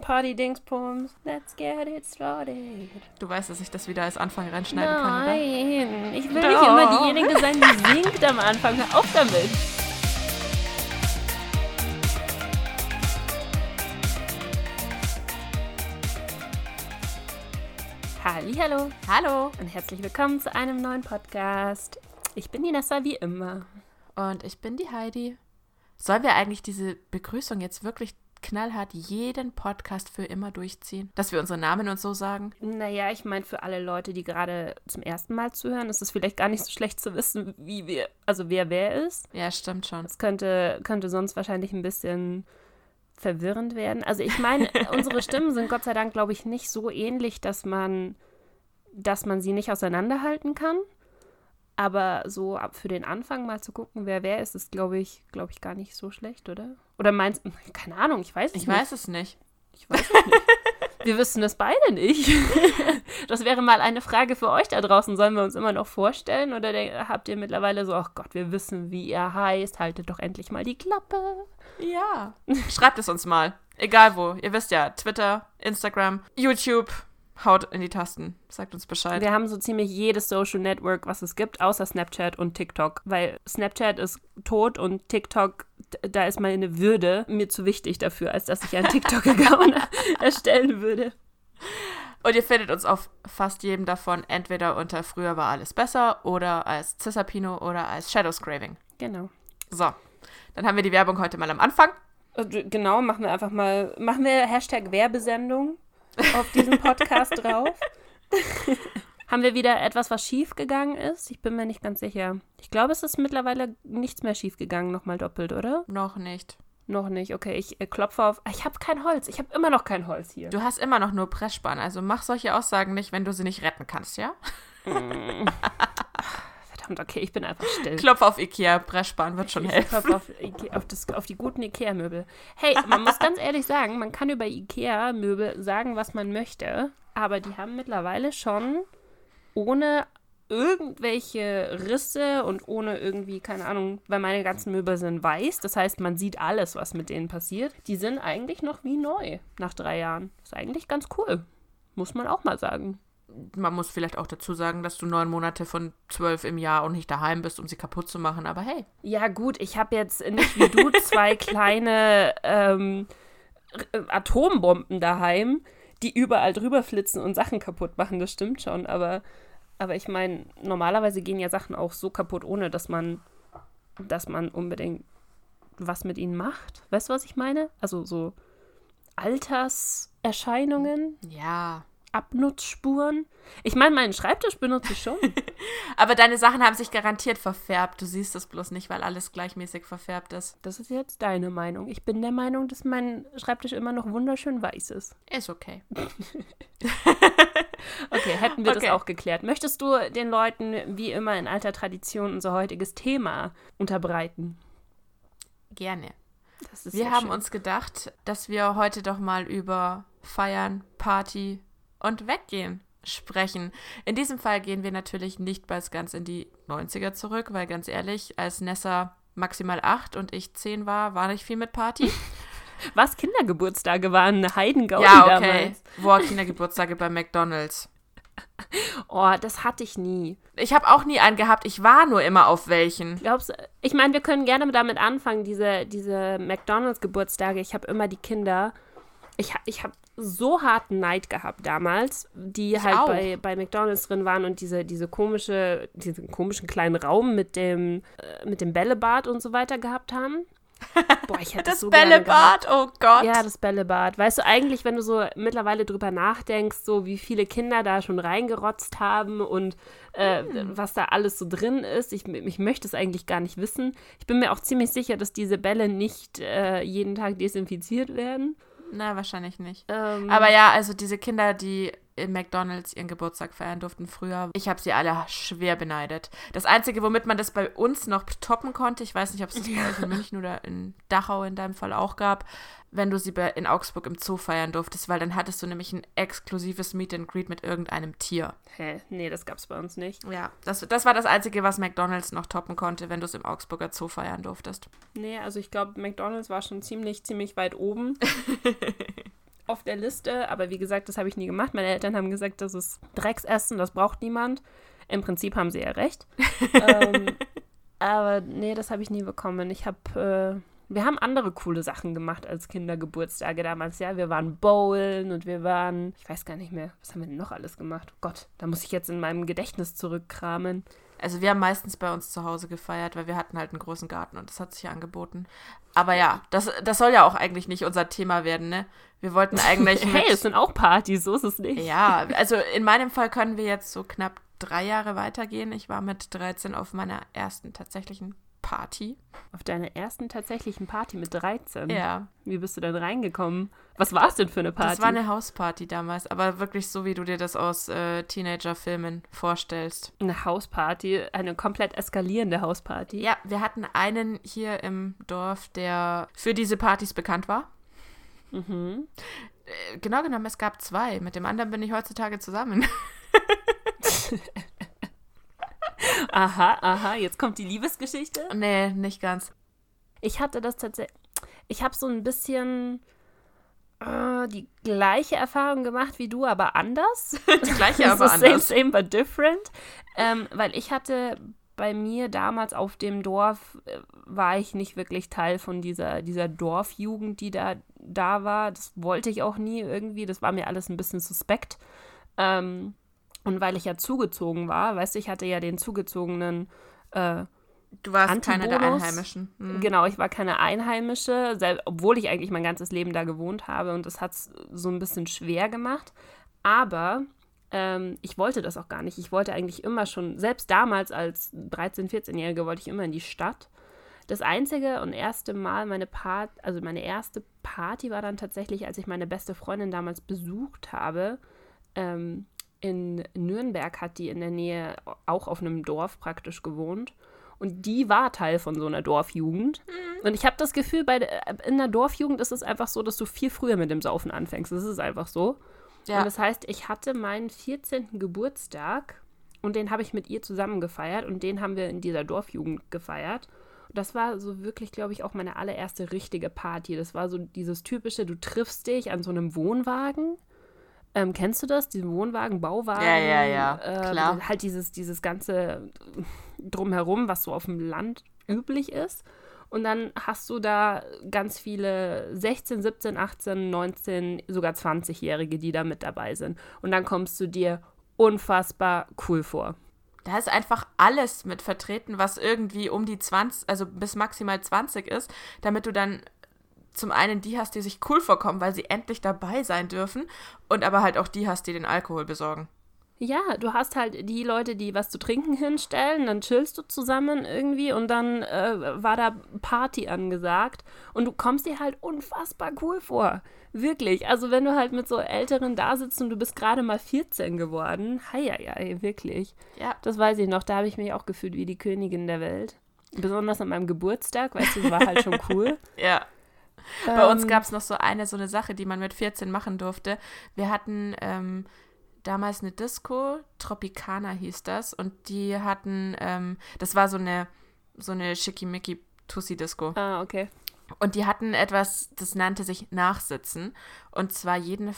Party-Dingsbums, let's get it started. Du weißt, dass ich das wieder als Anfang reinschneiden kann, oder? Nein, ich will Doch. nicht immer diejenige sein, die singt am Anfang. Hör auf damit. Hallo Hallo. und herzlich willkommen zu einem neuen Podcast. Ich bin die Nessa wie immer. Und ich bin die Heidi. Sollen wir eigentlich diese Begrüßung jetzt wirklich knallhart jeden Podcast für immer durchziehen? Dass wir unsere Namen und so sagen? Naja, ich meine, für alle Leute, die gerade zum ersten Mal zuhören, ist es vielleicht gar nicht so schlecht zu wissen, wie wir, also wer wer ist. Ja, stimmt schon. Das könnte, könnte sonst wahrscheinlich ein bisschen verwirrend werden. Also ich meine, unsere Stimmen sind Gott sei Dank, glaube ich, nicht so ähnlich, dass man, dass man sie nicht auseinanderhalten kann. Aber so ab für den Anfang mal zu gucken, wer wer ist, ist, glaube ich, glaube ich, gar nicht so schlecht, oder? Oder meinst keine Ahnung, ich weiß es Ich nicht. weiß es nicht. Ich weiß es nicht. Wir wissen es beide nicht. Das wäre mal eine Frage für euch da draußen. Sollen wir uns immer noch vorstellen? Oder de- habt ihr mittlerweile so, ach Gott, wir wissen, wie ihr heißt. Haltet doch endlich mal die Klappe. Ja. Schreibt es uns mal. Egal wo. Ihr wisst ja, Twitter, Instagram, YouTube. Haut in die Tasten. Sagt uns Bescheid. Wir haben so ziemlich jedes Social Network, was es gibt, außer Snapchat und TikTok. Weil Snapchat ist tot und TikTok, da ist meine Würde mir zu wichtig dafür, als dass ich einen TikTok-Account erstellen würde. Und ihr findet uns auf fast jedem davon entweder unter Früher war alles besser oder als Cisapino oder als Shadowscraving. Genau. So. Dann haben wir die Werbung heute mal am Anfang. Also, Genau, machen wir einfach mal, machen wir Hashtag Werbesendung auf diesem Podcast drauf. Haben wir wieder etwas, was schief gegangen ist? Ich bin mir nicht ganz sicher. Ich glaube, es ist mittlerweile nichts mehr schief gegangen, nochmal doppelt, oder? Noch nicht. Noch nicht. Okay, ich äh, klopfe auf. Ich habe kein Holz. Ich habe immer noch kein Holz hier. Du hast immer noch nur Pressspan, also mach solche Aussagen nicht, wenn du sie nicht retten kannst, ja? Verdammt, okay, ich bin einfach still. Klopf auf Ikea, Pressspan wird schon Ich helfen. klopfe auf, Ikea, auf, das, auf die guten Ikea-Möbel. Hey, man muss ganz ehrlich sagen, man kann über Ikea-Möbel sagen, was man möchte, aber die haben mittlerweile schon ohne irgendwelche Risse und ohne irgendwie, keine Ahnung, weil meine ganzen Möbel sind weiß, das heißt, man sieht alles, was mit denen passiert. Die sind eigentlich noch wie neu nach drei Jahren. Ist eigentlich ganz cool. Muss man auch mal sagen. Man muss vielleicht auch dazu sagen, dass du neun Monate von zwölf im Jahr und nicht daheim bist, um sie kaputt zu machen, aber hey. Ja, gut, ich habe jetzt nicht wie du zwei kleine ähm, R- Atombomben daheim, die überall drüber flitzen und Sachen kaputt machen, das stimmt schon, aber, aber ich meine, normalerweise gehen ja Sachen auch so kaputt, ohne dass man, dass man unbedingt was mit ihnen macht. Weißt du, was ich meine? Also so Alterserscheinungen, Ja. Abnutzspuren. Ich meine, meinen Schreibtisch benutze ich schon. Aber deine Sachen haben sich garantiert verfärbt. Du siehst es bloß nicht, weil alles gleichmäßig verfärbt ist. Das ist jetzt deine Meinung. Ich bin der Meinung, dass mein Schreibtisch immer noch wunderschön weiß ist. Ist okay. Okay, hätten wir Okay. das auch geklärt. Möchtest du den Leuten wie immer in alter Tradition unser heutiges Thema unterbreiten? Gerne. Das Wir haben schön. uns gedacht, dass wir heute doch mal über Feiern, Party und Weggehen sprechen. In diesem Fall gehen wir natürlich nicht bis ganz in die 90er zurück, weil ganz ehrlich, als Nessa maximal 8 und ich 10 war, war nicht viel mit Party. Was Kindergeburtstage waren, eine Heidengaudi ja, okay. damals. Boah, Kindergeburtstage bei McDonalds. Oh, das hatte ich nie. Ich habe auch nie einen gehabt, ich war nur immer auf welchen. Glaubst ich meine, wir können gerne damit anfangen, diese, diese McDonalds-Geburtstage. Ich habe immer die Kinder. Ich, ich habe so harten Neid gehabt damals, die halt auch. bei, bei McDonalds drin waren und diese, diese komische, diesen komischen kleinen Raum mit dem, äh, mit dem Bällebad und so weiter gehabt haben. Boah, ich hätte Das so gerne gehabt. Bällebad, oh Gott. Ja, das Bällebad. Weißt du, eigentlich, wenn du so mittlerweile drüber nachdenkst, so wie viele Kinder da schon reingerotzt haben und äh, was da alles so drin ist, ich, ich möchte es eigentlich gar nicht wissen. Ich bin mir auch ziemlich sicher, dass diese Bälle nicht äh, jeden Tag desinfiziert werden. Na, wahrscheinlich nicht. Ähm, Aber ja, also diese Kinder, die in McDonalds ihren Geburtstag feiern durften früher, ich habe sie alle schwer beneidet. Das Einzige, womit man das bei uns noch toppen konnte, ich weiß nicht, ob es das bei euch in München oder in Dachau in deinem Fall auch gab, wenn du sie bei, in Augsburg im Zoo feiern durftest, weil dann hattest du nämlich ein exklusives Meet and Greet mit irgendeinem Tier. hä? Nee, das gab's bei uns nicht. Ja, das, das war das Einzige, was McDonalds noch toppen konnte, wenn du es im Augsburger Zoo feiern durftest. Nee, also ich glaube, McDonalds war schon ziemlich, ziemlich weit oben. auf der Liste, aber wie gesagt, das habe ich nie gemacht. Meine Eltern haben gesagt, das ist Drecksessen, das braucht niemand. Im Prinzip haben sie ja recht. ähm, aber nee, das habe ich nie bekommen. Ich habe, äh, wir haben andere coole Sachen gemacht als Kindergeburtstage damals. Ja, wir waren bowlen und wir waren, ich weiß gar nicht mehr, was haben wir denn noch alles gemacht? Gott, da muss ich jetzt in meinem Gedächtnis zurückkramen. Also wir haben meistens bei uns zu Hause gefeiert, weil wir hatten halt einen großen Garten und das hat sich ja angeboten. Aber ja, das, das soll ja auch eigentlich nicht unser Thema werden, ne? Wir wollten eigentlich. hey, es sind auch Partys, so ist es nicht. Ja, also in meinem Fall können wir jetzt so knapp drei Jahre weitergehen. Ich war mit 13 auf meiner ersten tatsächlichen Party. Auf deiner ersten tatsächlichen Party mit 13? Ja. Wie bist du denn reingekommen? Was war es denn für eine Party? Das war eine Hausparty damals, aber wirklich so, wie du dir das aus äh, Teenager-Filmen vorstellst. Eine Hausparty, eine komplett eskalierende Hausparty. Ja, wir hatten einen hier im Dorf, der für diese Partys bekannt war. Mhm. Äh, genau genommen, es gab zwei. Mit dem anderen bin ich heutzutage zusammen. aha, aha, jetzt kommt die Liebesgeschichte. Nee, nicht ganz. Ich hatte das tatsächlich. Ich habe so ein bisschen äh, die gleiche Erfahrung gemacht wie du, aber anders. die gleiche, aber anders. Same, same, but different. Ähm, weil ich hatte bei mir damals auf dem Dorf, äh, war ich nicht wirklich Teil von dieser, dieser Dorfjugend, die da, da war. Das wollte ich auch nie irgendwie. Das war mir alles ein bisschen suspekt. Ähm, und weil ich ja zugezogen war, weißt du, ich hatte ja den zugezogenen. Äh, du warst keine der Einheimischen. Mhm. Genau, ich war keine Einheimische, selbst, obwohl ich eigentlich mein ganzes Leben da gewohnt habe und das hat es so ein bisschen schwer gemacht. Aber ähm, ich wollte das auch gar nicht. Ich wollte eigentlich immer schon, selbst damals als 13-, 14-Jährige, wollte ich immer in die Stadt. Das einzige und erste Mal meine Part, also meine erste Party war dann tatsächlich, als ich meine beste Freundin damals besucht habe. Ähm, in Nürnberg hat die in der Nähe auch auf einem Dorf praktisch gewohnt. Und die war Teil von so einer Dorfjugend. Mhm. Und ich habe das Gefühl, bei der, in der Dorfjugend ist es einfach so, dass du viel früher mit dem Saufen anfängst. Das ist einfach so. Ja. Und das heißt, ich hatte meinen 14. Geburtstag und den habe ich mit ihr zusammen gefeiert und den haben wir in dieser Dorfjugend gefeiert. Und das war so wirklich, glaube ich, auch meine allererste richtige Party. Das war so dieses typische, du triffst dich an so einem Wohnwagen ähm, kennst du das? Diesen Wohnwagen, Bauwagen? Ja, ja, ja, äh, klar. Halt dieses, dieses ganze Drumherum, was so auf dem Land üblich ist. Und dann hast du da ganz viele 16, 17, 18, 19, sogar 20-Jährige, die da mit dabei sind. Und dann kommst du dir unfassbar cool vor. Da ist einfach alles mit vertreten, was irgendwie um die 20, also bis maximal 20 ist, damit du dann zum einen die hast, die sich cool vorkommen, weil sie endlich dabei sein dürfen, und aber halt auch die hast, die den Alkohol besorgen. Ja, du hast halt die Leute, die was zu trinken hinstellen, dann chillst du zusammen irgendwie und dann äh, war da Party angesagt und du kommst dir halt unfassbar cool vor. Wirklich. Also wenn du halt mit so Älteren da sitzt und du bist gerade mal 14 geworden, hei, hei, hei, wirklich. Ja. Das weiß ich noch, da habe ich mich auch gefühlt wie die Königin der Welt. Besonders an meinem Geburtstag, weißt du, war halt schon cool. ja. Bei ähm, uns gab es noch so eine, so eine Sache, die man mit 14 machen durfte. Wir hatten ähm, damals eine Disco, Tropicana hieß das, und die hatten, ähm, das war so eine, so eine schickimicki Tussi-Disco. Ah, okay. Und die hatten etwas, das nannte sich Nachsitzen. Und zwar jeden,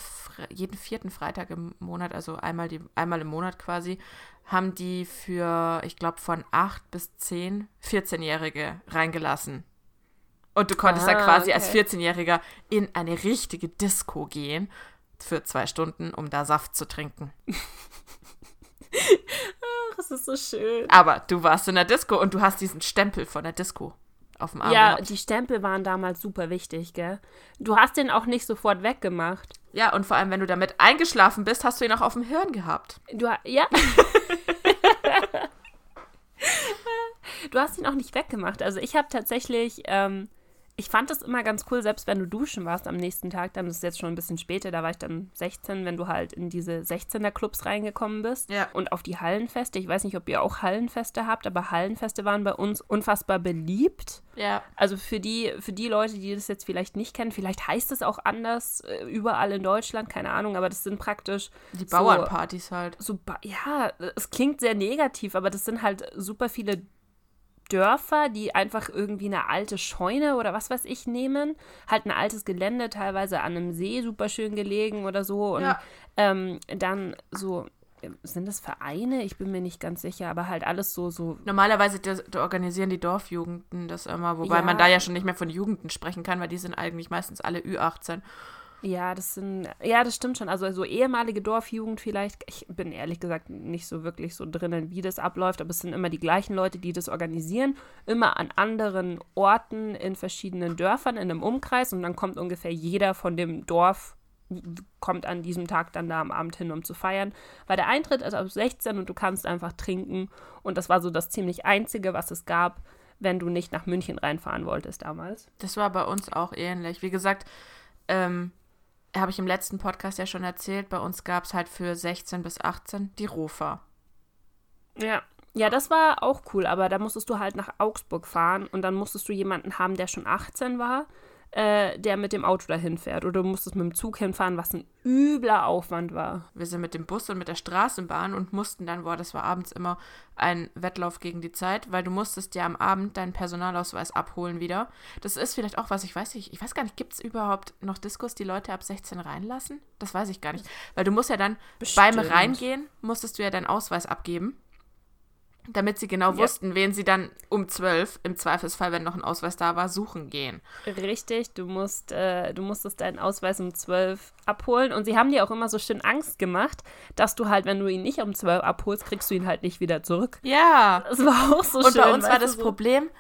jeden vierten Freitag im Monat, also einmal, die, einmal im Monat quasi, haben die für, ich glaube, von 8 bis 10 14-Jährige reingelassen. Und du konntest ah, dann quasi okay. als 14-Jähriger in eine richtige Disco gehen für zwei Stunden, um da Saft zu trinken. Ach, es ist so schön. Aber du warst in der Disco und du hast diesen Stempel von der Disco auf dem Arm. Ja, gehabt. die Stempel waren damals super wichtig, gell? Du hast den auch nicht sofort weggemacht. Ja, und vor allem, wenn du damit eingeschlafen bist, hast du ihn auch auf dem Hirn gehabt. Du, ja. du hast ihn auch nicht weggemacht. Also ich habe tatsächlich ähm, ich fand das immer ganz cool, selbst wenn du duschen warst am nächsten Tag, dann ist es jetzt schon ein bisschen später, da war ich dann 16, wenn du halt in diese 16er-Clubs reingekommen bist. Ja. Und auf die Hallenfeste. Ich weiß nicht, ob ihr auch Hallenfeste habt, aber Hallenfeste waren bei uns unfassbar beliebt. Ja. Also für die, für die Leute, die das jetzt vielleicht nicht kennen, vielleicht heißt es auch anders äh, überall in Deutschland, keine Ahnung, aber das sind praktisch. Die Bauernpartys so, halt. So, ja, es klingt sehr negativ, aber das sind halt super viele Dörfer, die einfach irgendwie eine alte Scheune oder was weiß ich nehmen. Halt ein altes Gelände, teilweise an einem See, super schön gelegen oder so. Und Ja. ähm, dann so, sind das Vereine? Ich bin mir nicht ganz sicher, aber halt alles so, so Normalerweise das, da organisieren die Dorfjugenden das immer, wobei Ja. man da ja schon nicht mehr von Jugenden sprechen kann, weil die sind eigentlich meistens alle Ü18. Ja, das sind, ja, das stimmt schon. Also so ehemalige Dorfjugend vielleicht. Ich bin ehrlich gesagt nicht so wirklich so drinnen, wie das abläuft, aber es sind immer die gleichen Leute, die das organisieren, immer an anderen Orten in verschiedenen Dörfern in einem Umkreis und dann kommt ungefähr jeder von dem Dorf kommt an diesem Tag dann da am Abend hin, um zu feiern. Weil der Eintritt ist ab 16 und du kannst einfach trinken und das war so das ziemlich einzige, was es gab, wenn du nicht nach München reinfahren wolltest damals. Das war bei uns auch ähnlich. Wie gesagt, ähm, habe ich im letzten Podcast ja schon erzählt, bei uns gab es halt für 16 bis 18 die Rofa. Ja. Ja, das war auch cool, aber da musstest du halt nach Augsburg fahren und dann musstest du jemanden haben, der schon 18 war, äh, der mit dem Auto dahin fährt. Oder du musstest mit dem Zug hinfahren, was ein übler Aufwand war. Wir sind mit dem Bus und mit der Straßenbahn und mussten dann, boah, das war abends immer ein Wettlauf gegen die Zeit, weil du musstest ja am Abend deinen Personalausweis abholen wieder. Das ist vielleicht auch was, ich weiß nicht, ich weiß gar nicht, gibt es überhaupt noch Diskos, die Leute ab 16 reinlassen? Das weiß ich gar nicht. Weil du musst ja dann beim Bestimmt. Reingehen, musstest du ja deinen Ausweis abgeben. Damit sie genau Ja. wussten, wen sie dann um 12, im Zweifelsfall, wenn noch ein Ausweis da war, suchen gehen. Richtig, du musst, äh, du musstest deinen Ausweis um 12 abholen und sie haben dir auch immer so schön Angst gemacht, dass du halt, wenn du ihn nicht um 12 abholst, kriegst du ihn halt nicht wieder zurück. Ja. Das war auch so Und schön. bei uns war das so. Problem,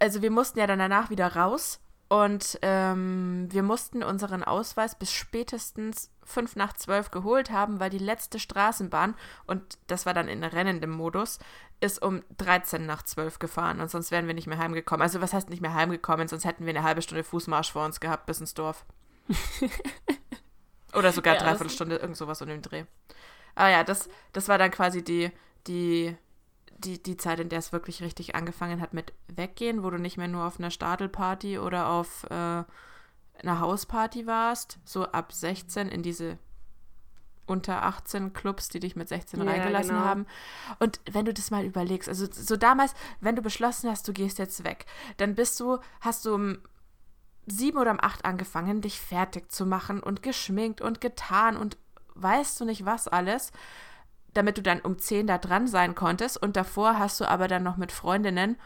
also wir mussten ja dann danach wieder raus und ähm, wir mussten unseren Ausweis bis spätestens fünf nach zwölf geholt haben, weil die letzte Straßenbahn, und das war dann in rennendem Modus, ist um 13 nach 12 gefahren und sonst wären wir nicht mehr heimgekommen. Also was heißt nicht mehr heimgekommen, sonst hätten wir eine halbe Stunde Fußmarsch vor uns gehabt bis ins Dorf. Oder sogar Ja, dreiviertel Stunde, irgend sowas um den Dreh. Aber ja, das, das war dann quasi die, die, die, die Zeit, in der es wirklich richtig angefangen hat mit Weggehen, wo du nicht mehr nur auf einer Stadelparty oder auf äh, einer Hausparty warst, so ab 16 in diese unter 18 Clubs, die dich mit 16 Ja, reingelassen genau. haben. Und wenn du das mal überlegst, also so damals, wenn du beschlossen hast, du gehst jetzt weg, dann bist du, hast du um sieben oder um acht angefangen, dich fertig zu machen und geschminkt und getan und weißt du nicht was alles, damit du dann um 10 da dran sein konntest. Und davor hast du aber dann noch mit Freundinnen,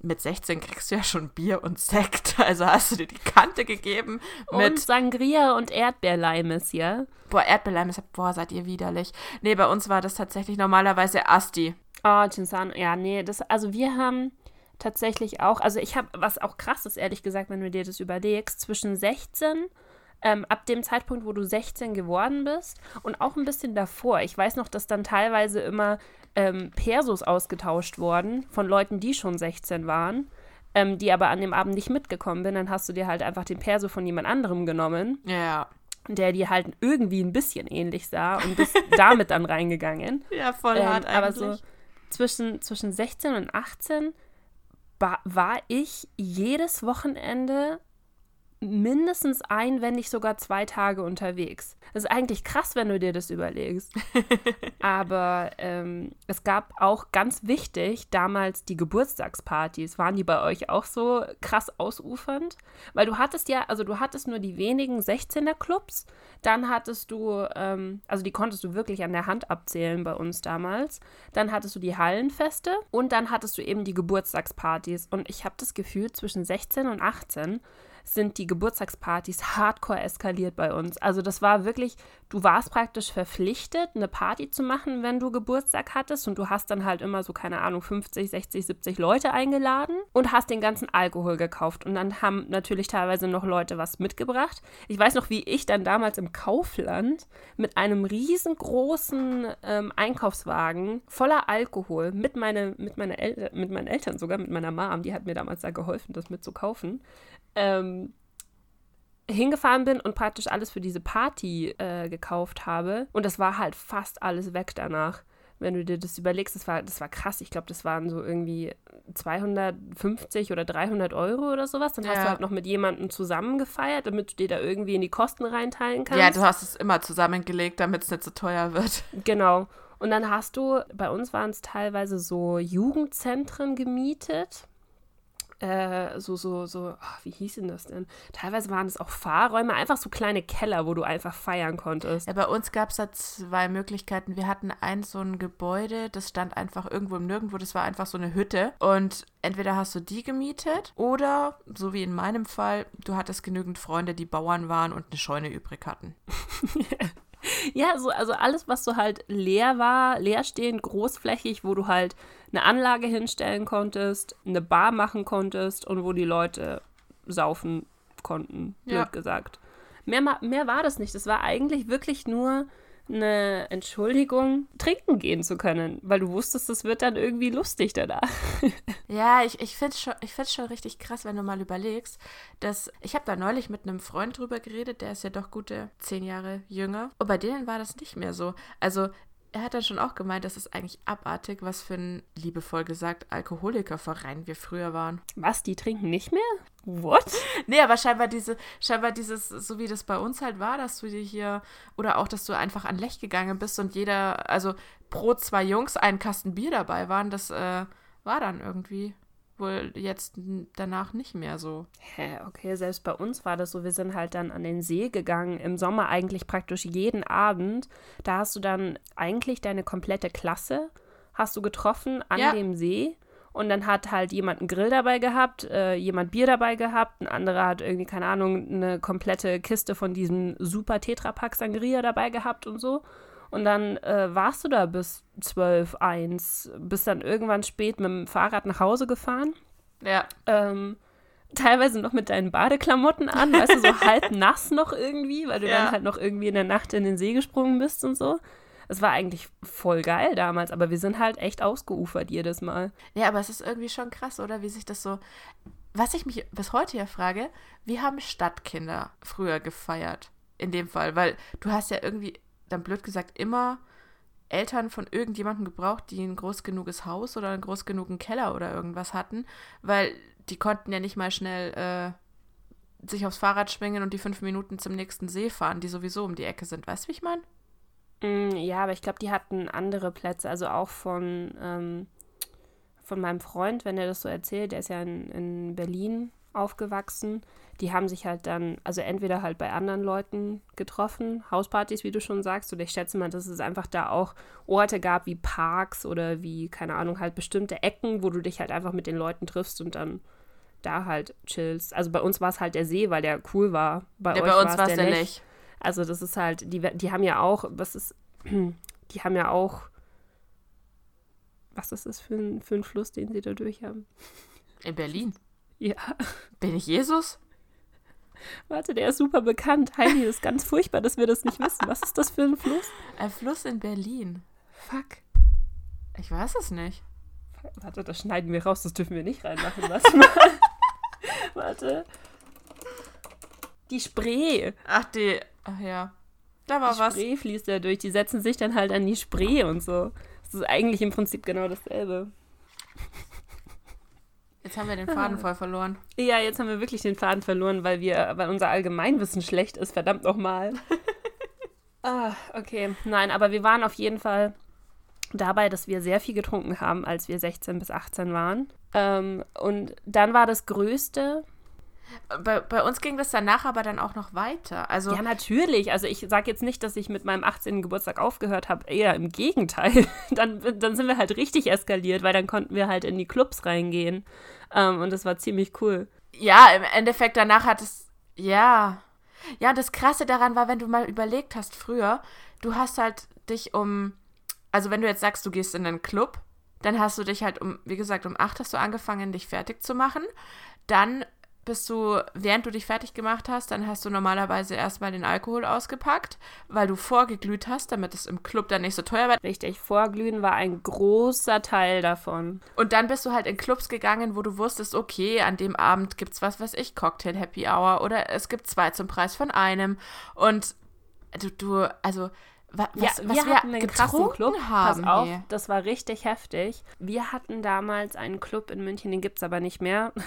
mit 16 kriegst du ja schon Bier und Sekt, also hast du dir die Kante gegeben Und mit, Sangria und Erdbeerleimes, ja? boah, Erdbeerleim, ist- boah, seid ihr widerlich. Nee, bei uns war das tatsächlich normalerweise Asti. Oh, Chinsano, ja, nee, das, also wir haben tatsächlich auch, also ich habe, was auch krass ist, ehrlich gesagt, wenn du dir das überlegst, zwischen 16, ähm, ab dem Zeitpunkt, wo du 16 geworden bist und auch ein bisschen davor. Ich weiß noch, dass dann teilweise immer ähm, Persos ausgetauscht wurden von Leuten, die schon 16 waren, ähm, die aber an dem Abend nicht mitgekommen bin. Dann hast du dir halt einfach den Perso von jemand anderem genommen, Ja. der dir halt irgendwie ein bisschen ähnlich sah und bist damit dann reingegangen. Ja, voll Ähm, hart aber eigentlich. so zwischen, zwischen 16 und 18 ba- war ich jedes Wochenende mindestens ein, wenn nicht sogar zwei Tage unterwegs. Das ist eigentlich krass, wenn du dir das überlegst. Aber ähm, es gab auch ganz wichtig damals die Geburtstagspartys. Waren die bei euch auch so krass ausufernd? Weil du hattest ja, also du hattest nur die wenigen 16er-Clubs, dann hattest du, ähm, also die konntest du wirklich an der Hand abzählen bei uns damals. Dann hattest du die Hallenfeste und dann hattest du eben die Geburtstagspartys. Und ich habe das Gefühl, zwischen 16 und 18 sind die Geburtstagspartys hardcore eskaliert bei uns. Also das war wirklich, du warst praktisch verpflichtet, eine Party zu machen, wenn du Geburtstag hattest und du hast dann halt immer so, keine Ahnung, 50, 60, 70 Leute eingeladen und hast den ganzen Alkohol gekauft. Und dann haben natürlich teilweise noch Leute was mitgebracht. Ich weiß noch, wie ich dann damals im Kaufland mit einem riesengroßen ähm, Einkaufswagen voller Alkohol mit, meine, mit, meine mit meinen Eltern sogar, mit meiner Mom, die hat mir damals da geholfen, das mitzukaufen, ähm, hingefahren bin und praktisch alles für diese Party äh, gekauft habe. Und das war halt fast alles weg danach. Wenn du dir das überlegst, das war, das war krass. Ich glaube, das waren so irgendwie 250 oder 300 Euro oder sowas. Dann hast Ja. du halt noch mit jemandem zusammen gefeiert, damit du dir da irgendwie in die Kosten reinteilen kannst. Ja, du hast es immer zusammengelegt, damit es nicht so teuer wird. Genau. Und dann hast du, bei uns waren es teilweise so Jugendzentren gemietet. Äh, so, so, so, ach, wie hieß denn das denn? Teilweise waren es auch Fahrräume, einfach so kleine Keller, wo du einfach feiern konntest. Ja, bei uns gab es da zwei Möglichkeiten. Wir hatten ein so ein Gebäude, das stand einfach irgendwo im Nirgendwo, das war einfach so eine Hütte. Und entweder hast du die gemietet oder, so wie in meinem Fall, du hattest genügend Freunde, die Bauern waren und eine Scheune übrig hatten. Ja, so, also alles, was so halt leer war, leerstehend, großflächig, wo du halt eine Anlage hinstellen konntest, eine Bar machen konntest und wo die Leute saufen konnten, blöd Ja. gesagt. Mehr, mehr war das nicht. Das war eigentlich wirklich nur eine Entschuldigung, trinken gehen zu können, weil du wusstest, das wird dann irgendwie lustig danach. Ja, ich, ich finde es schon, ich find's schon richtig krass, wenn du mal überlegst, dass ich habe da neulich mit einem Freund drüber geredet, der ist ja doch gute zehn Jahre jünger. Und bei denen war das nicht mehr so. Also er hat dann schon auch gemeint, das ist eigentlich abartig, was für ein, liebevoll gesagt, Alkoholikerverein wir früher waren. Was, die trinken nicht mehr? What? Nee, aber scheinbar diese, scheinbar dieses, so wie das bei uns halt war, dass du dir hier, oder auch, dass du einfach an Lech gegangen bist und jeder, also pro zwei Jungs einen Kasten Bier dabei waren, das äh, war dann irgendwie wohl jetzt danach nicht mehr so. Hä, okay, selbst bei uns war das so, wir sind halt dann an den See gegangen, im Sommer eigentlich praktisch jeden Abend. Da hast du dann eigentlich deine komplette Klasse, hast du getroffen an Ja. dem See. Und dann hat halt jemand einen Grill dabei gehabt, äh, jemand Bier dabei gehabt, ein anderer hat irgendwie, keine Ahnung, eine komplette Kiste von diesem super Tetrapack Sangria dabei gehabt und so. Und dann äh, warst du da bis 12, 1, bist dann irgendwann spät mit dem Fahrrad nach Hause gefahren Ja. ähm, teilweise noch mit deinen Badeklamotten an, weißt du, so halb nass noch irgendwie, weil du Ja. dann halt noch irgendwie in der Nacht in den See gesprungen bist und so. Es war eigentlich voll geil damals, aber wir sind halt echt ausgeufert jedes Mal. Ja, aber es ist irgendwie schon krass, oder? Wie sich das so. Was ich mich bis heute ja frage, wie haben Stadtkinder früher gefeiert? In dem Fall, weil du hast ja irgendwie, dann blöd gesagt, immer Eltern von irgendjemandem gebraucht, die ein groß genuges Haus oder einen groß genugen Keller oder irgendwas hatten, weil die konnten ja nicht mal schnell äh, sich aufs Fahrrad schwingen und die fünf Minuten zum nächsten See fahren, die sowieso um die Ecke sind. Weißt du, wie ich meine? Mm, ja, aber ich glaube, die hatten andere Plätze, also auch von, ähm, von meinem Freund, wenn er das so erzählt, der ist ja in, in Berlin aufgewachsen. Die haben sich halt dann, also entweder halt bei anderen Leuten getroffen, Hauspartys, wie du schon sagst, oder ich schätze mal, dass es einfach da auch Orte gab wie Parks oder wie, keine Ahnung, halt bestimmte Ecken, wo du dich halt einfach mit den Leuten triffst und dann da halt chillst. Also bei uns war es halt der See, weil der cool war. Bei Ja, euch bei uns war es der der Lech. Lech. Also das ist halt, die, die haben ja auch, was ist, die haben ja auch, was ist das für ein, für ein Fluss, den sie da durch haben? In Berlin. Ja, Bin ich Jesus? warte, der ist super bekannt. Heidi, das ist ganz furchtbar, dass wir das nicht wissen. Was ist das für ein Fluss? Ein Fluss in Berlin. Fuck. Ich weiß es nicht. Warte, das schneiden wir raus, das dürfen wir nicht reinmachen. Warte mal. warte. Die Spree. Ach, die. Ach ja. Da war Die was. Spree fließt ja durch. Die setzen sich dann halt an die Spree und so. Das ist eigentlich im Prinzip genau dasselbe. Jetzt haben wir den Faden voll verloren. Ja, jetzt haben wir wirklich den Faden verloren, weil wir, weil unser Allgemeinwissen schlecht ist, verdammt nochmal. ah, okay. Nein, aber wir waren auf jeden Fall dabei, dass wir sehr viel getrunken haben, als wir 16 bis 18 waren. Ähm, und dann war das Größte. Bei, bei uns ging das danach aber dann auch noch weiter. Also, Ja, natürlich. Also ich sage jetzt nicht, dass ich mit meinem 18. Geburtstag aufgehört habe. Eher im Gegenteil. dann, dann sind wir halt richtig eskaliert, weil dann konnten wir halt in die Clubs reingehen. Ähm, und das war ziemlich cool. ja, im Endeffekt danach hat es. Ja. Ja, das Krasse daran war, wenn du mal überlegt hast, früher, du hast halt dich um. Also, wenn du jetzt sagst, du gehst in einen Club, dann hast du dich halt um, wie gesagt, um 8 hast du angefangen, dich fertig zu machen. Dann bist du, während du dich fertig gemacht hast, dann hast du normalerweise erstmal den Alkohol ausgepackt, weil du vorgeglüht hast, damit es im Club dann nicht so teuer wird. Richtig, Vorglühen war ein großer Teil davon. Und dann bist du halt in Clubs gegangen, wo du wusstest, okay, an dem Abend gibt's was, was ich, Cocktail Happy Hour oder es gibt zwei zum Preis von einem. Und du, du also wa, was, was wir, hatten einen krassen Club. haben. Pass auf, hey. das war richtig heftig. Wir hatten damals einen Club in München, den gibt es aber nicht mehr.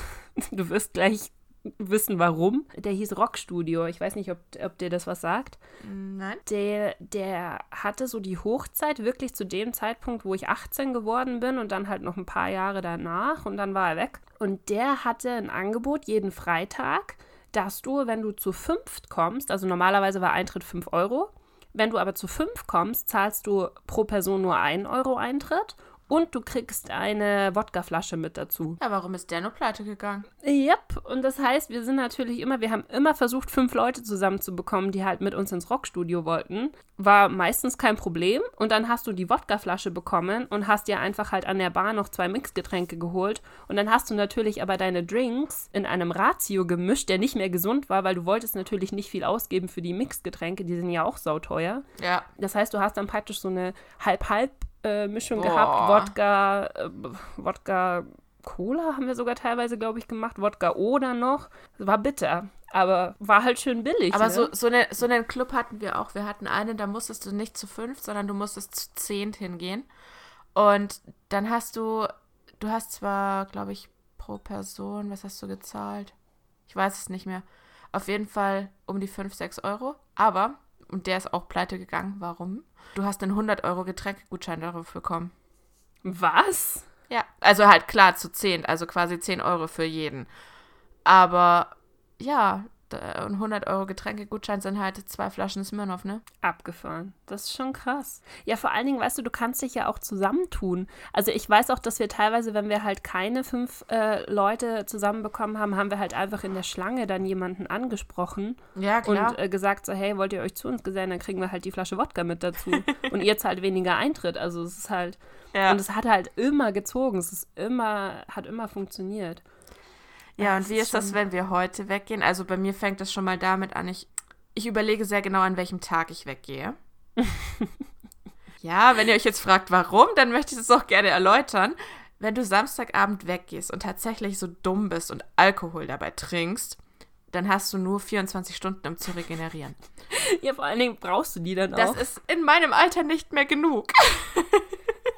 Du wirst gleich wissen, warum. Der hieß Rockstudio. Ich weiß nicht, ob, ob dir das was sagt. Nein. Der, der hatte so die Hochzeit wirklich zu dem Zeitpunkt, wo ich 18 geworden bin und dann halt noch ein paar Jahre danach und dann war er weg. Und der hatte ein Angebot jeden Freitag, dass du, wenn du zu fünft kommst, also normalerweise war Eintritt 5 Euro, wenn du aber zu fünf kommst, zahlst du pro Person nur 1 Euro Eintritt und du kriegst eine Wodkaflasche mit dazu. Ja, warum ist der nur pleite gegangen? Yep, und das heißt, wir sind natürlich immer, wir haben immer versucht, fünf Leute zusammenzubekommen, die halt mit uns ins Rockstudio wollten. War meistens kein Problem. Und dann hast du die Wodkaflasche bekommen und hast dir einfach halt an der Bar noch zwei Mixgetränke geholt. Und dann hast du natürlich aber deine Drinks in einem Ratio gemischt, der nicht mehr gesund war, weil du wolltest natürlich nicht viel ausgeben für die Mixgetränke, die sind ja auch sauteuer. Ja. Das heißt, du hast dann praktisch so eine halb-halb äh, Mischung Boah. gehabt. Wodka, äh, Wodka Cola haben wir sogar teilweise, glaube ich, gemacht. Wodka oder noch. War bitter, aber war halt schön billig. Aber ne? so, so, eine, so einen Club hatten wir auch. Wir hatten einen, da musstest du nicht zu fünf, sondern du musstest zu zehn hingehen. Und dann hast du, du hast zwar, glaube ich, pro Person, was hast du gezahlt? Ich weiß es nicht mehr. Auf jeden Fall um die 5, 6 Euro. Aber, und der ist auch pleite gegangen. Warum? Du hast einen 100 Euro Getränkegutschein darauf bekommen. Was? Ja, also halt klar zu 10, also quasi 10 Euro für jeden. Aber ja, da- ein 100 Euro Getränkegutschein sind halt zwei Flaschen Smirnoff, ne? Abgefahren. Das ist schon krass. Ja, vor allen Dingen, weißt du, du kannst dich ja auch zusammentun. Also ich weiß auch, dass wir teilweise, wenn wir halt keine fünf äh, Leute zusammenbekommen haben, haben wir halt einfach in der Schlange dann jemanden angesprochen Ja, klar. und äh, gesagt so, hey, wollt ihr euch zu uns gesellen, dann kriegen wir halt die Flasche Wodka mit dazu. und ihr zahlt weniger Eintritt. Also es ist halt, ja. und es hat halt immer gezogen. Es ist immer, hat immer funktioniert. Ja, das und wie ist das, wenn wir heute weggehen? Also bei mir fängt das schon mal damit an, ich, ich überlege sehr genau, an welchem Tag ich weggehe. ja, wenn ihr euch jetzt fragt, warum, dann möchte ich das auch gerne erläutern. Wenn du Samstagabend weggehst und tatsächlich so dumm bist und Alkohol dabei trinkst, dann hast du nur 24 Stunden, um zu regenerieren. Ja, vor allen Dingen brauchst du die dann Das auch. ist in meinem Alter nicht mehr genug.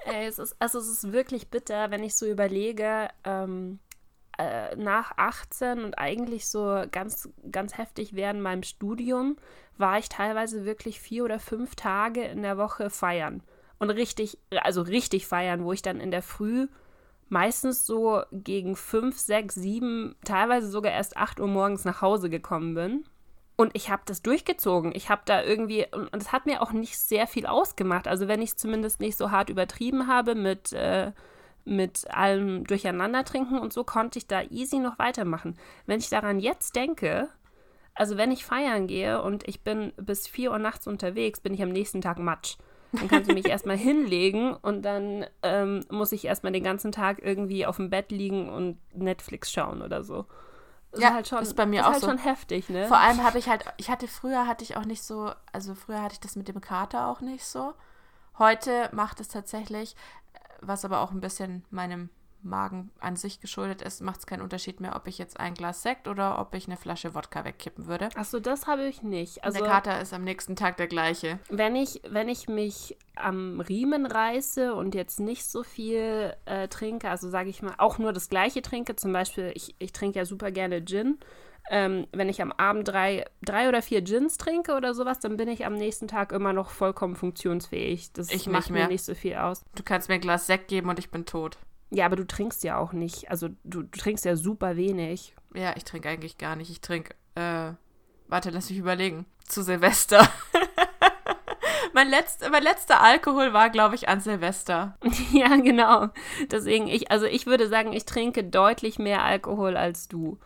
Ey, es ist, also es ist wirklich bitter, wenn ich so überlege, ähm, äh, nach 18 und eigentlich so ganz, ganz heftig während meinem Studium, war ich teilweise wirklich vier oder fünf Tage in der Woche feiern. Und richtig, also richtig feiern, wo ich dann in der Früh meistens so gegen fünf, sechs, sieben, teilweise sogar erst acht Uhr morgens nach Hause gekommen bin. Und ich habe das durchgezogen. Ich habe da irgendwie, und es hat mir auch nicht sehr viel ausgemacht. Also wenn ich es zumindest nicht so hart übertrieben habe mit, äh, mit allem Durcheinander trinken und so, konnte ich da easy noch weitermachen. Wenn ich daran jetzt denke, also wenn ich feiern gehe und ich bin bis 4 Uhr nachts unterwegs, bin ich am nächsten Tag matsch. Dann kannst du mich erstmal hinlegen und dann ähm, muss ich erstmal den ganzen Tag irgendwie auf dem Bett liegen und Netflix schauen oder so. Das Ja, ist halt schon, ist bei mir ist auch halt so. schon heftig, ne? Vor allem habe ich halt, ich hatte früher hatte ich auch nicht so, also früher hatte ich das mit dem Kater auch nicht so. Heute macht es tatsächlich, was aber auch ein bisschen meinem Magen an sich geschuldet ist, macht es keinen Unterschied mehr, ob ich jetzt ein Glas Sekt oder ob ich eine Flasche Wodka wegkippen würde. Achso, das habe ich nicht. Also der Kater ist am nächsten Tag der gleiche. wenn ich, wenn ich mich am Riemen reiße und jetzt nicht so viel äh, trinke, also sage ich mal, auch nur das gleiche trinke, zum Beispiel, ich, ich trinke ja super gerne Gin. Ähm, wenn ich am Abend drei, drei oder vier Gins trinke oder sowas, dann bin ich am nächsten Tag immer noch vollkommen funktionsfähig. Das Ich macht nicht mir nicht so viel aus. Du kannst mir ein Glas Sekt geben und ich bin tot. Ja, aber du trinkst ja auch nicht. Also du, du trinkst ja super wenig. Ja, ich trinke eigentlich gar nicht. Ich trinke, äh, warte, lass mich überlegen. Zu Silvester. mein, letzt, mein letzter Alkohol war, glaube ich, an Silvester. ja, genau. Deswegen, ich, also ich würde sagen, ich trinke deutlich mehr Alkohol als du.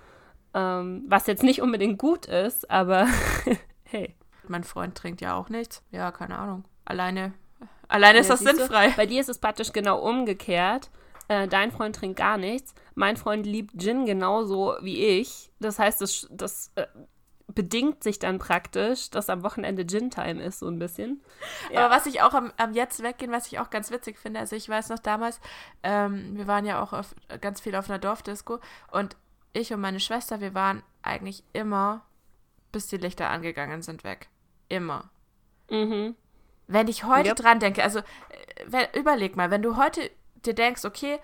Ähm, was jetzt nicht unbedingt gut ist, aber hey. Mein Freund trinkt ja auch nichts. Ja, keine Ahnung. Alleine, alleine ist Ja, das siehst du? sinnfrei. Bei dir ist es praktisch genau umgekehrt. Äh, dein Freund trinkt gar nichts. Mein Freund liebt Gin genauso wie ich. Das heißt, das, das äh, bedingt sich dann praktisch, dass am Wochenende Gin-Time ist, so ein bisschen. Ja. Aber was ich auch am, am jetzt weggehen, was ich auch ganz witzig finde, also ich weiß noch damals, ähm, wir waren ja auch auf, ganz viel auf einer Dorfdisco und ich und meine Schwester, wir waren eigentlich immer, bis die Lichter angegangen sind, weg. Immer. Mhm. Wenn ich heute Yep. dran denke, also äh, wenn, überleg mal, wenn du heute dir denkst, okay,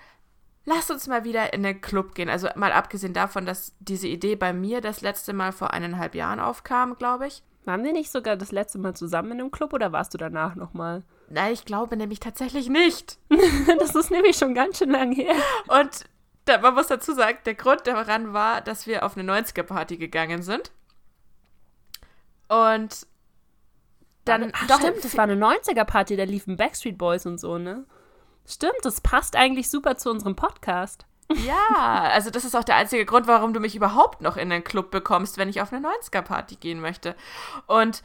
lass uns mal wieder in den Club gehen. Also mal abgesehen davon, dass diese Idee bei mir das letzte Mal vor eineinhalb Jahren aufkam, glaube ich. Waren wir nicht sogar das letzte Mal zusammen in einem Club oder warst du danach nochmal? Nein, ich glaube nämlich tatsächlich nicht. das ist nämlich schon ganz schön lang her. Und da, man muss dazu sagen, der Grund daran war, dass wir auf eine 90er-Party gegangen sind. Und dann. Ach, doch, stimmt, das war eine 90er-Party, da liefen Backstreet Boys und so, ne? Stimmt, das passt eigentlich super zu unserem Podcast. Ja, also das ist auch der einzige Grund, warum du mich überhaupt noch in den Club bekommst, wenn ich auf eine 90er-Party gehen möchte. Und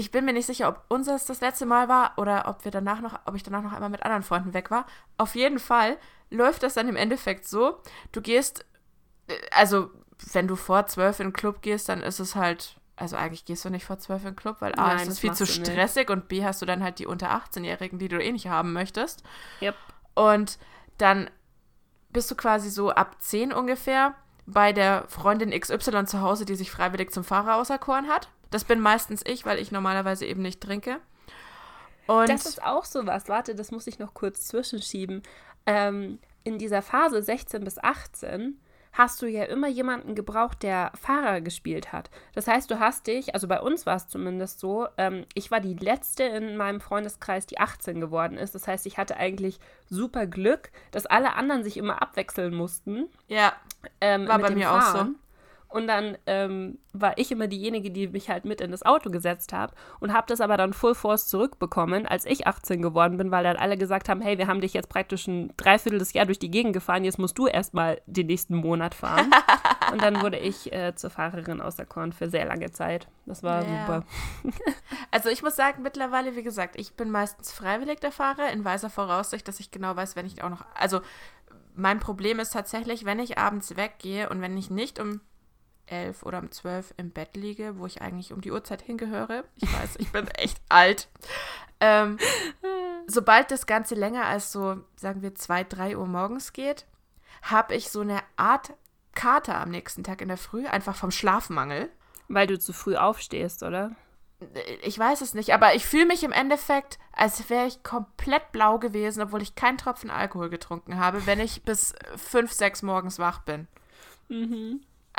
ich bin mir nicht sicher, ob unseres das letzte Mal war oder ob wir danach noch, ob ich danach noch einmal mit anderen Freunden weg war. Auf jeden Fall läuft das dann im Endeffekt so: Du gehst, äh, also wenn du vor zwölf in den Club gehst, dann ist es halt, also eigentlich gehst du nicht vor zwölf in den Club, weil A Nein, ist es viel zu du nicht. stressig und B hast du dann halt die unter 18-Jährigen, die du eh nicht haben möchtest. Yep. Und dann bist du quasi so ab 10 ungefähr bei der Freundin XY zu Hause, die sich freiwillig zum Fahrer auserkoren hat. Das bin meistens ich, weil ich normalerweise eben nicht trinke. Und Das ist auch sowas. Warte, das muss ich noch kurz zwischenschieben. Ähm, in dieser Phase 16 bis 18 hast du ja immer jemanden gebraucht, der Fahrer gespielt hat. Das heißt, du hast dich, also bei uns war es zumindest so, ähm, ich war die letzte in meinem Freundeskreis, die 18 geworden ist. Das heißt, ich hatte eigentlich super Glück, dass alle anderen sich immer abwechseln mussten. ja, Ähm, War bei mir auch so. Und dann ähm, war ich immer diejenige, die mich halt mit in das Auto gesetzt habe und habe das aber dann Full Force zurückbekommen, als ich 18 geworden bin, weil dann alle gesagt haben, hey, wir haben dich jetzt praktisch ein Dreiviertel Jahr durch die Gegend gefahren, jetzt musst du erstmal den nächsten Monat fahren. und dann wurde ich äh, zur Fahrerin auserkoren für sehr lange Zeit. Das war Ja. super. Also ich muss sagen, mittlerweile, wie gesagt, ich bin meistens freiwillig der Fahrer, in weiser Voraussicht, dass ich genau weiß, wenn ich auch noch. Also mein Problem ist tatsächlich, wenn ich abends weggehe und wenn ich nicht um elf oder um zwölf im Bett liege, wo ich eigentlich um die Uhrzeit hingehöre. Ich weiß, ich bin echt alt. Ähm, sobald das Ganze länger als so, sagen wir, zwei, drei Uhr morgens geht, habe ich so eine Art Kater am nächsten Tag in der Früh, einfach vom Schlafmangel. Weil du zu früh aufstehst, oder? Ich weiß es nicht, aber ich fühle mich im Endeffekt, als wäre ich komplett blau gewesen, obwohl ich keinen Tropfen Alkohol getrunken habe, wenn ich bis fünf, sechs morgens wach bin.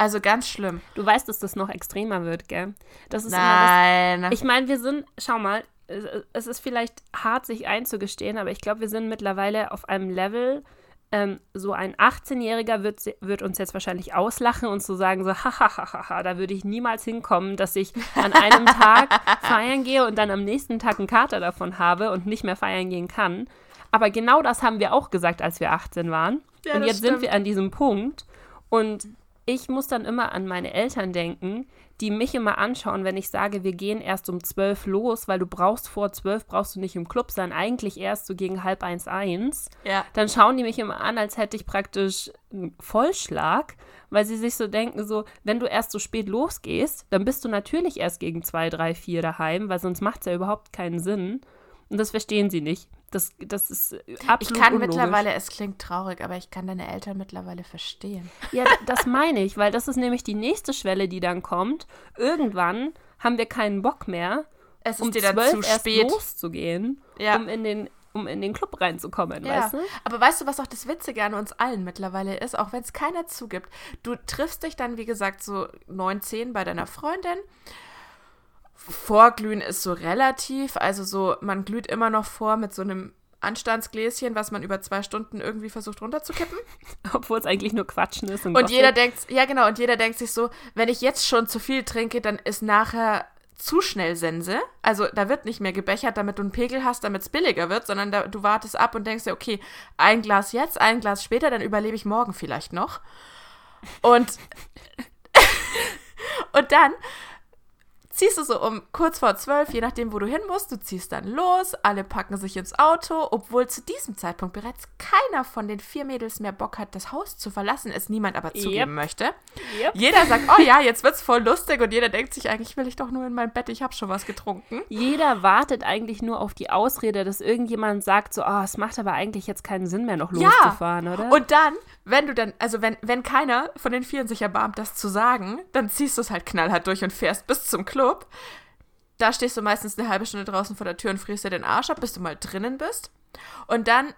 Also ganz schlimm. Du weißt, dass das noch extremer wird, gell? Das ist immer Nein. das. Ich meine, wir sind, schau mal, es- es ist vielleicht hart, sich einzugestehen, aber ich glaube, wir sind mittlerweile auf einem Level, ähm, so ein 18-Jähriger wird, wird uns jetzt wahrscheinlich auslachen und so sagen, so, hahaha, da würde ich niemals hinkommen, dass ich an einem Tag feiern gehe und dann am nächsten Tag einen Kater davon habe und nicht mehr feiern gehen kann. Aber genau das haben wir auch gesagt, als wir 18 waren. Ja, und jetzt sind stimmt. wir an diesem Punkt und ich muss dann immer an meine Eltern denken, die mich immer anschauen, wenn ich sage, wir gehen erst um 12 los, weil du brauchst vor 12, brauchst du nicht im Club sein, eigentlich erst so gegen halb eins, eins. ja. Dann schauen die mich immer an, als hätte ich praktisch einen Vollschlag, weil sie sich so denken, so, wenn du erst so spät losgehst, dann bist du natürlich erst gegen zwei, drei, vier daheim, weil sonst macht es ja überhaupt keinen Sinn. Und das verstehen sie nicht. Das, das ist absolut Ich kann unlogisch. mittlerweile, es klingt traurig, aber ich kann deine Eltern mittlerweile verstehen. Ja, das meine ich, weil das ist nämlich die nächste Schwelle, die dann kommt. Irgendwann haben wir keinen Bock mehr, um zwölf zu erst spät. loszugehen, Ja. um in den um in den Club reinzukommen, Ja, weißt du? aber weißt du, was auch das Witzige an uns allen mittlerweile ist, auch wenn es keiner zugibt? Du triffst dich dann, wie gesagt, so 9, 10 bei deiner Freundin. Vorglühen ist so relativ, also so, man glüht immer noch vor mit so einem Anstandsgläschen, was man über zwei Stunden irgendwie versucht runterzukippen. Obwohl es eigentlich nur Quatschen ist. Und, Und jeder denkt, ja genau, und jeder denkt sich so, wenn ich jetzt schon zu viel trinke, dann ist nachher zu schnell Sense. Also da wird nicht mehr gebechert, damit du einen Pegel hast, damit es billiger wird, sondern da, du wartest ab und denkst dir, okay, ein Glas jetzt, ein Glas später, dann überlebe ich morgen vielleicht noch. Und, und dann ziehst du so um kurz vor zwölf, je nachdem, wo du hin musst, du ziehst dann los, alle packen sich ins Auto, obwohl zu diesem Zeitpunkt bereits keiner von den vier Mädels mehr Bock hat, das Haus zu verlassen, es niemand aber zugeben Yep. möchte. Yep. Jeder sagt, oh ja, jetzt wird's voll lustig und jeder denkt sich, eigentlich will ich doch nur in mein Bett, ich habe schon was getrunken. Jeder wartet eigentlich nur auf die Ausrede, dass irgendjemand sagt, so, oh, es macht aber eigentlich jetzt keinen Sinn mehr, noch Ja. loszufahren, oder? Und dann, wenn du dann, also wenn, wenn keiner von den Vieren sich erbarmt, das zu sagen, dann ziehst du es halt knallhart durch und fährst bis zum Club. Da stehst du meistens eine halbe Stunde draußen vor der Tür und frierst dir den Arsch ab, bis du mal drinnen bist. Und dann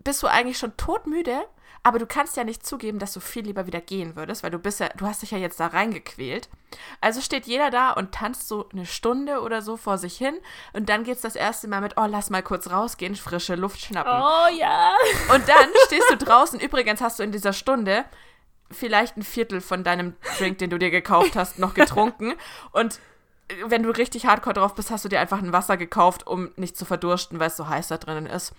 bist du eigentlich schon todmüde, aber du kannst ja nicht zugeben, dass du viel lieber wieder gehen würdest, weil du bist ja, du hast dich ja jetzt da reingequält. Also steht jeder da und tanzt so eine Stunde oder so vor sich hin und dann geht's das erste Mal mit, oh, lass mal kurz rausgehen, frische Luft schnappen. Oh ja. Und dann stehst du draußen. Übrigens hast du in dieser Stunde vielleicht ein Viertel von deinem Drink, den du dir gekauft hast, noch getrunken. Und wenn du richtig hardcore drauf bist, hast du dir einfach ein Wasser gekauft, um nicht zu verdursten, weil es so heiß da drinnen ist.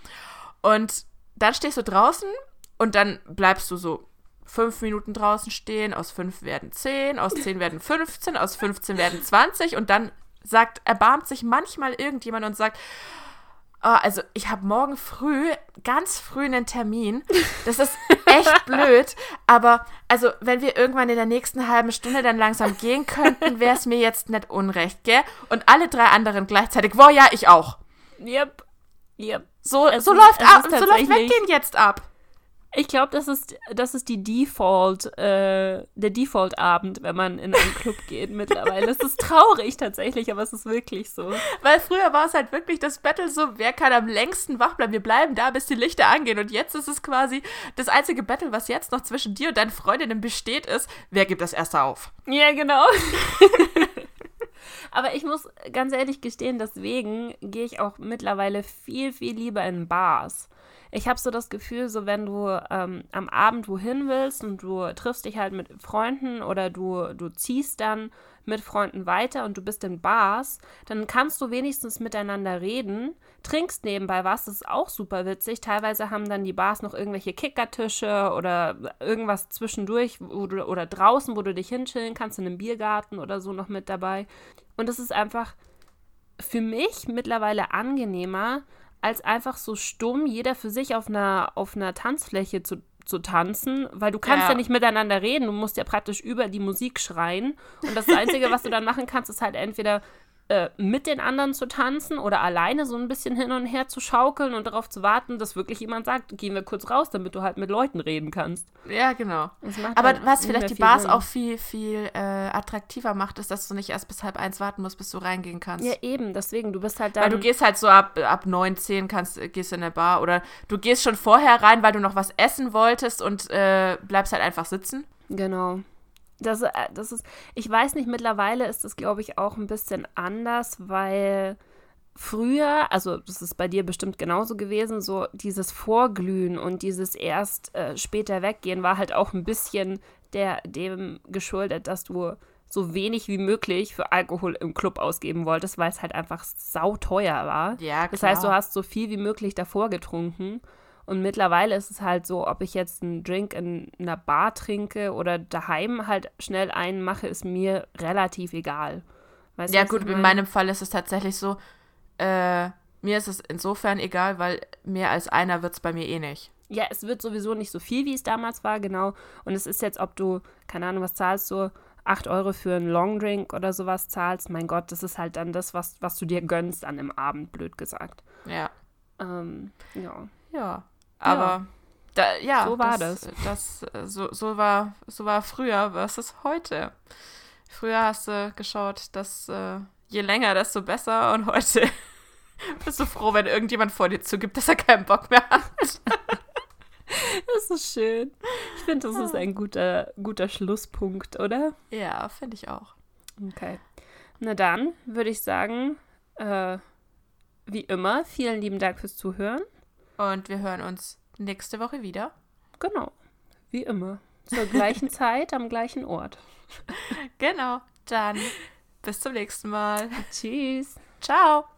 Und dann stehst du draußen und dann bleibst du so fünf Minuten draußen stehen. Aus fünf werden zehn, aus zehn werden 15, aus 15 werden 20 und dann sagt, erbarmt sich manchmal irgendjemand und sagt, oh, also ich habe morgen früh, ganz früh einen Termin. Das ist echt blöd, aber also wenn wir irgendwann in der nächsten halben Stunde dann langsam gehen könnten, wäre es mir jetzt nicht unrecht, gell? Und alle drei anderen gleichzeitig, boah, ja, ich auch. Yep. Yep. So, Es so ist- läuft ab, so läuft Weggehen jetzt ab. Ich glaube, das ist, das ist die Default, äh, der Default-Abend, wenn man in einen Club geht mittlerweile. Es ist traurig tatsächlich, aber es ist wirklich so. Weil früher war es halt wirklich das Battle so, wer kann am längsten wach bleiben? Wir bleiben da, bis die Lichter angehen. Und jetzt ist es quasi das einzige Battle, was jetzt noch zwischen dir und deinen Freundinnen besteht, ist, wer gibt das erste auf? Ja, genau. Aber ich muss ganz ehrlich gestehen, deswegen gehe ich auch mittlerweile viel, viel lieber in Bars. Ich habe so das Gefühl, so wenn du ähm, am Abend wohin willst und du triffst dich halt mit Freunden oder du, du ziehst dann mit Freunden weiter und du bist in Bars, dann kannst du wenigstens miteinander reden, trinkst nebenbei was, das ist auch super witzig. Teilweise haben dann die Bars noch irgendwelche Kickertische oder irgendwas zwischendurch du, oder draußen, wo du dich hinchillen kannst, in einem Biergarten oder so noch mit dabei. Und es ist einfach für mich mittlerweile angenehmer, als einfach so stumm jeder für sich auf einer, auf einer Tanzfläche zu, zu tanzen, weil du kannst ja. Ja. nicht miteinander reden, du musst ja praktisch über die Musik schreien. Und das Einzige, was du dann machen kannst, ist halt entweder äh, mit den anderen zu tanzen oder alleine so ein bisschen hin und her zu schaukeln und darauf zu warten, dass wirklich jemand sagt, gehen wir kurz raus, damit du halt mit Leuten reden kannst. Ja, genau. Aber halt was vielleicht die Bars Sinn. auch viel, viel äh, attraktiver macht, ist, dass du nicht erst bis halb eins warten musst, bis du reingehen kannst. Ja, eben, deswegen, du bist halt dann. Weil du gehst halt so ab, ab 9, 10 kannst, gehst in eine Bar oder du gehst schon vorher rein, weil du noch was essen wolltest und äh, bleibst halt einfach sitzen. Genau. Das, äh, das ist, ich weiß nicht, mittlerweile ist das, glaube ich, auch ein bisschen anders, weil früher, also das ist bei dir bestimmt genauso gewesen, so dieses Vorglühen und dieses erst äh, später weggehen war halt auch ein bisschen der, dem geschuldet, dass du so wenig wie möglich für Alkohol im Club ausgeben wolltest, weil es halt einfach sauteuer war. Ja, Das klar. heißt, du hast so viel wie möglich davor getrunken. Und mittlerweile ist es halt so, ob ich jetzt einen Drink in einer Bar trinke oder daheim halt schnell einen mache, ist mir relativ egal. Weißt Ja, gut, in meine? meinem Fall ist es tatsächlich so, äh, mir ist es insofern egal, weil mehr als einer wird es bei mir eh nicht. Ja, es wird sowieso nicht so viel, wie es damals war, genau. Und es ist jetzt, ob du, keine Ahnung, was zahlst du, 8 Euro für einen Longdrink oder sowas zahlst. Mein Gott, das ist halt dann das, was, was du dir gönnst an dem Abend, blöd gesagt. Ja. Ähm, ja. Ja. Aber Da, ja, So war das. das äh, so, so, war, so war früher versus heute. Früher hast du geschaut, dass äh, je länger, desto besser und heute bist du froh, wenn irgendjemand vor dir zugibt, dass er keinen Bock mehr hat. Das ist schön. Ich finde, das ist ein guter, guter Schlusspunkt, oder? Ja, finde ich auch. Okay. Na dann würde ich sagen, äh, wie immer, vielen lieben Dank fürs Zuhören. Und wir hören uns nächste Woche wieder. Genau, wie immer. Zur gleichen Zeit, am gleichen Ort. Genau. Dann bis zum nächsten Mal. Tschüss. Ciao.